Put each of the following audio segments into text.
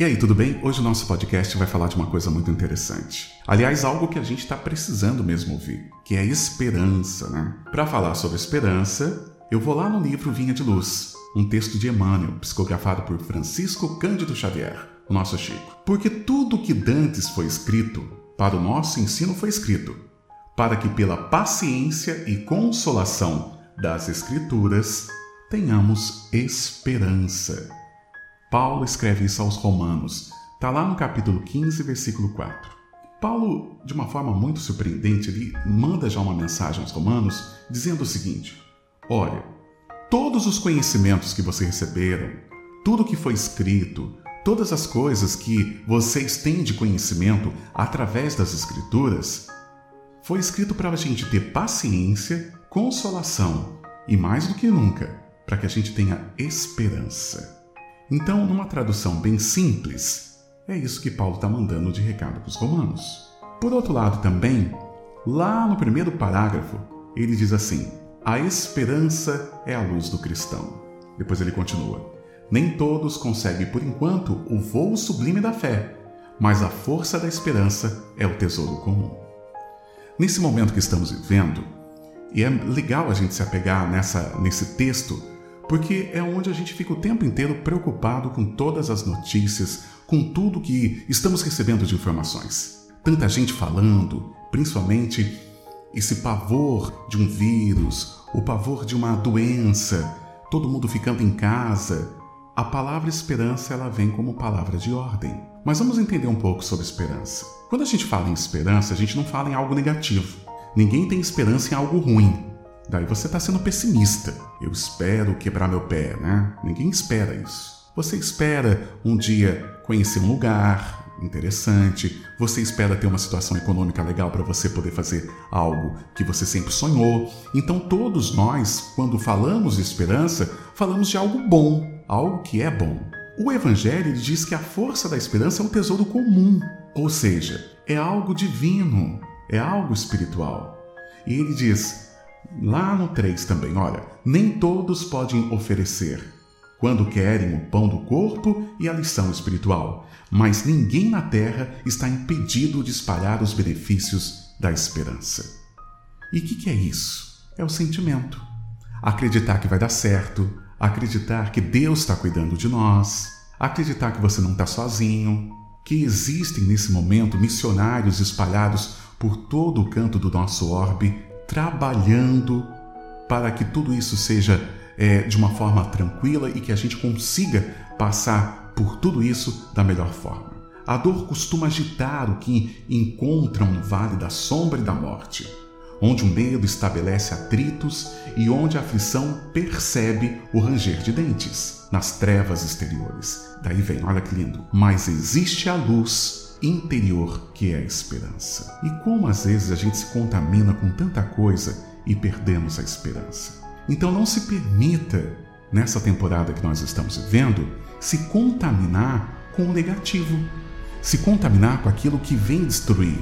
E aí, tudo bem? Hoje o nosso podcast vai falar de uma coisa muito interessante. Aliás, algo que a gente está precisando mesmo ouvir, que é esperança, né? Para falar sobre esperança, eu vou lá no livro Vinha de Luz, um texto de Emmanuel, psicografado por Francisco Cândido Xavier, o nosso Chico. Porque tudo que dantes foi escrito, para o nosso ensino foi escrito, para que pela paciência e consolação das Escrituras tenhamos esperança. Paulo escreve isso aos Romanos. Está lá no capítulo 15, versículo 4. Paulo, de uma forma muito surpreendente, ele manda já uma mensagem aos Romanos dizendo o seguinte: Olha, todos os conhecimentos que vocês receberam, tudo que foi escrito, todas as coisas que vocês têm de conhecimento através das Escrituras, foi escrito para a gente ter paciência, consolação e, mais do que nunca, para que a gente tenha esperança. Então, numa tradução bem simples, é isso que Paulo está mandando de recado para os romanos. Por outro lado, também, lá no primeiro parágrafo, ele diz assim: A esperança é a luz do cristão. Depois ele continua: Nem todos conseguem, por enquanto, o voo sublime da fé, mas a força da esperança é o tesouro comum. Nesse momento que estamos vivendo, e é legal a gente se apegar nessa, nesse texto porque é onde a gente fica o tempo inteiro preocupado com todas as notícias, com tudo que estamos recebendo de informações. Tanta gente falando, principalmente esse pavor de um vírus, o pavor de uma doença, todo mundo ficando em casa. A palavra esperança ela vem como palavra de ordem. Mas vamos entender um pouco sobre esperança. Quando a gente fala em esperança, a gente não fala em algo negativo. Ninguém tem esperança em algo ruim. Daí você está sendo pessimista. Eu espero quebrar meu pé, né? Ninguém espera isso. Você espera um dia conhecer um lugar interessante, você espera ter uma situação econômica legal para você poder fazer algo que você sempre sonhou. Então, todos nós, quando falamos de esperança, falamos de algo bom, algo que é bom. O Evangelho diz que a força da esperança é um tesouro comum, ou seja, é algo divino, é algo espiritual. E ele diz: Lá no 3 também, olha, nem todos podem oferecer, quando querem o pão do corpo e a lição espiritual, mas ninguém na terra está impedido de espalhar os benefícios da esperança. E o que, que é isso? É o sentimento. Acreditar que vai dar certo, acreditar que Deus está cuidando de nós, acreditar que você não está sozinho, que existem nesse momento missionários espalhados por todo o canto do nosso orbe trabalhando para que tudo isso seja é, de uma forma tranquila e que a gente consiga passar por tudo isso da melhor forma. A dor costuma agitar o que encontram no vale da sombra e da morte, onde o medo estabelece atritos e onde a aflição percebe o ranger de dentes, nas trevas exteriores. Daí vem, olha que lindo. Mas existe a luz interior que é a esperança. E como às vezes a gente se contamina com tanta coisa e perdemos a esperança. Então não se permita, nessa temporada que nós estamos vivendo, se contaminar com o negativo, se contaminar com aquilo que vem destruir,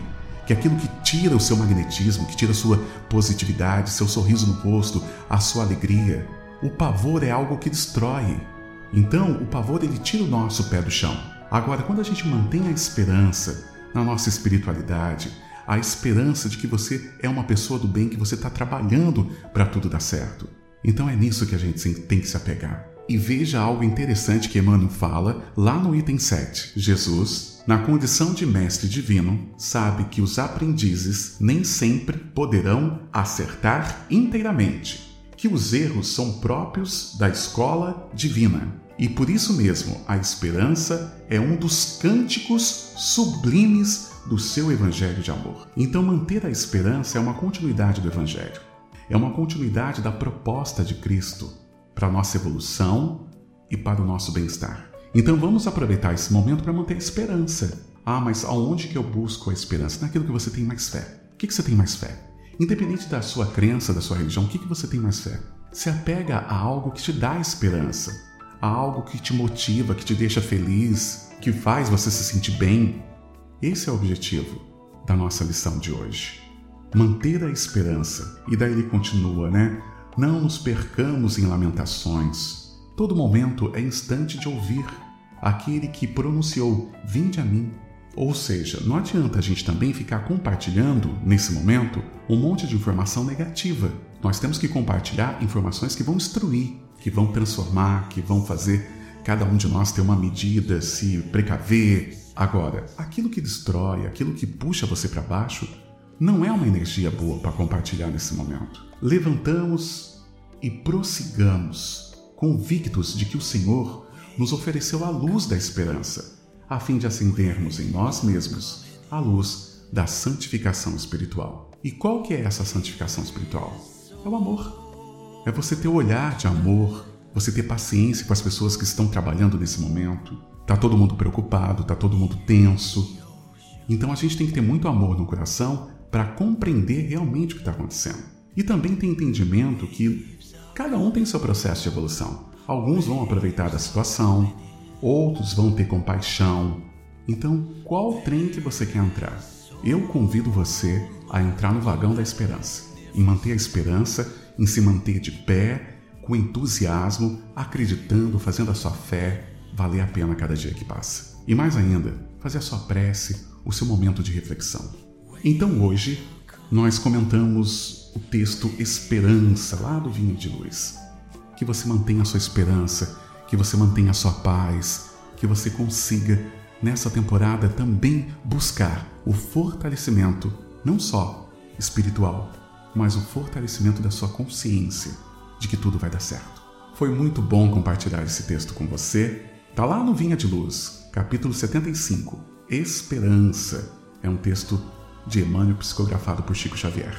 que é aquilo que tira o seu magnetismo, que tira a sua positividade, seu sorriso no rosto, a sua alegria. O pavor é algo que destrói. Então, o pavor ele tira o nosso pé do chão. Agora, quando a gente mantém a esperança na nossa espiritualidade, a esperança de que você é uma pessoa do bem, que você está trabalhando para tudo dar certo. Então é nisso que a gente tem que se apegar. E veja algo interessante que Emmanuel fala lá no item 7. Jesus, na condição de mestre divino, sabe que os aprendizes nem sempre poderão acertar inteiramente, que os erros são próprios da escola divina e por isso mesmo, a esperança é um dos cânticos sublimes do seu evangelho de amor. Então, manter a esperança é uma continuidade do evangelho. É uma continuidade da proposta de Cristo para a nossa evolução e para o nosso bem-estar. Então, vamos aproveitar esse momento para manter a esperança. Ah, mas aonde que eu busco a esperança? Naquilo que você tem mais fé. O que, que você tem mais fé? Independente da sua crença, da sua religião, o que, que você tem mais fé? Se apega a algo que te dá esperança a algo que te motiva, que te deixa feliz, que faz você se sentir bem. Esse é o objetivo da nossa lição de hoje. Manter a esperança. E daí ele continua, né? Não nos percamos em lamentações. Todo momento é instante de ouvir. aquele que pronunciou: Vinde a mim. Ou seja, não adianta a gente também ficar compartilhando, nesse momento, um monte de informação negativa. Nós temos que compartilhar informações que vão instruir, que vão transformar, que vão fazer cada um de nós ter uma medida, se precaver. Agora, aquilo que destrói, aquilo que puxa você para baixo, não é uma energia boa para compartilhar nesse momento. Levantamos e prossigamos, convictos de que o Senhor nos ofereceu a luz da esperança a fim de acendermos em nós mesmos a luz da santificação espiritual. E qual que é essa santificação espiritual? É o amor. É você ter o olhar de amor, você ter paciência com as pessoas que estão trabalhando nesse momento. Tá todo mundo preocupado, tá todo mundo tenso. Então a gente tem que ter muito amor no coração para compreender realmente o que está acontecendo. E também ter entendimento que cada um tem seu processo de evolução. Alguns vão aproveitar da situação, outros vão ter compaixão. Então, qual trem que você quer entrar? Eu convido você a entrar no vagão da esperança, em manter a esperança, em se manter de pé, com entusiasmo, acreditando, fazendo a sua fé valer a pena cada dia que passa. E mais ainda, fazer a sua prece, o seu momento de reflexão. Então hoje nós comentamos o texto Esperança, lá do Vinho de Luz. Que você mantenha a sua esperança, que você mantenha a sua paz, que você consiga, nessa temporada, também buscar o fortalecimento, não só espiritual, mas o fortalecimento da sua consciência de que tudo vai dar certo. Foi muito bom compartilhar esse texto com você. Tá lá no Vinha de Luz, capítulo 75. Esperança. É um texto de Emmanuel psicografado por Chico Xavier.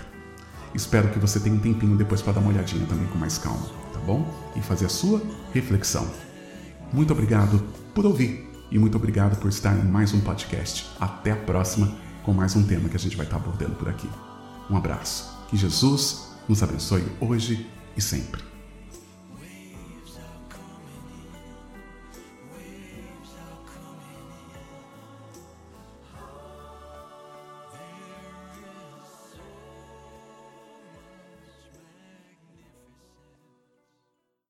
Espero que você tenha um tempinho depois para dar uma olhadinha também com mais calma bom? E fazer a sua reflexão. Muito obrigado por ouvir e muito obrigado por estar em mais um podcast. Até a próxima com mais um tema que a gente vai estar abordando por aqui. Um abraço. Que Jesus nos abençoe hoje e sempre.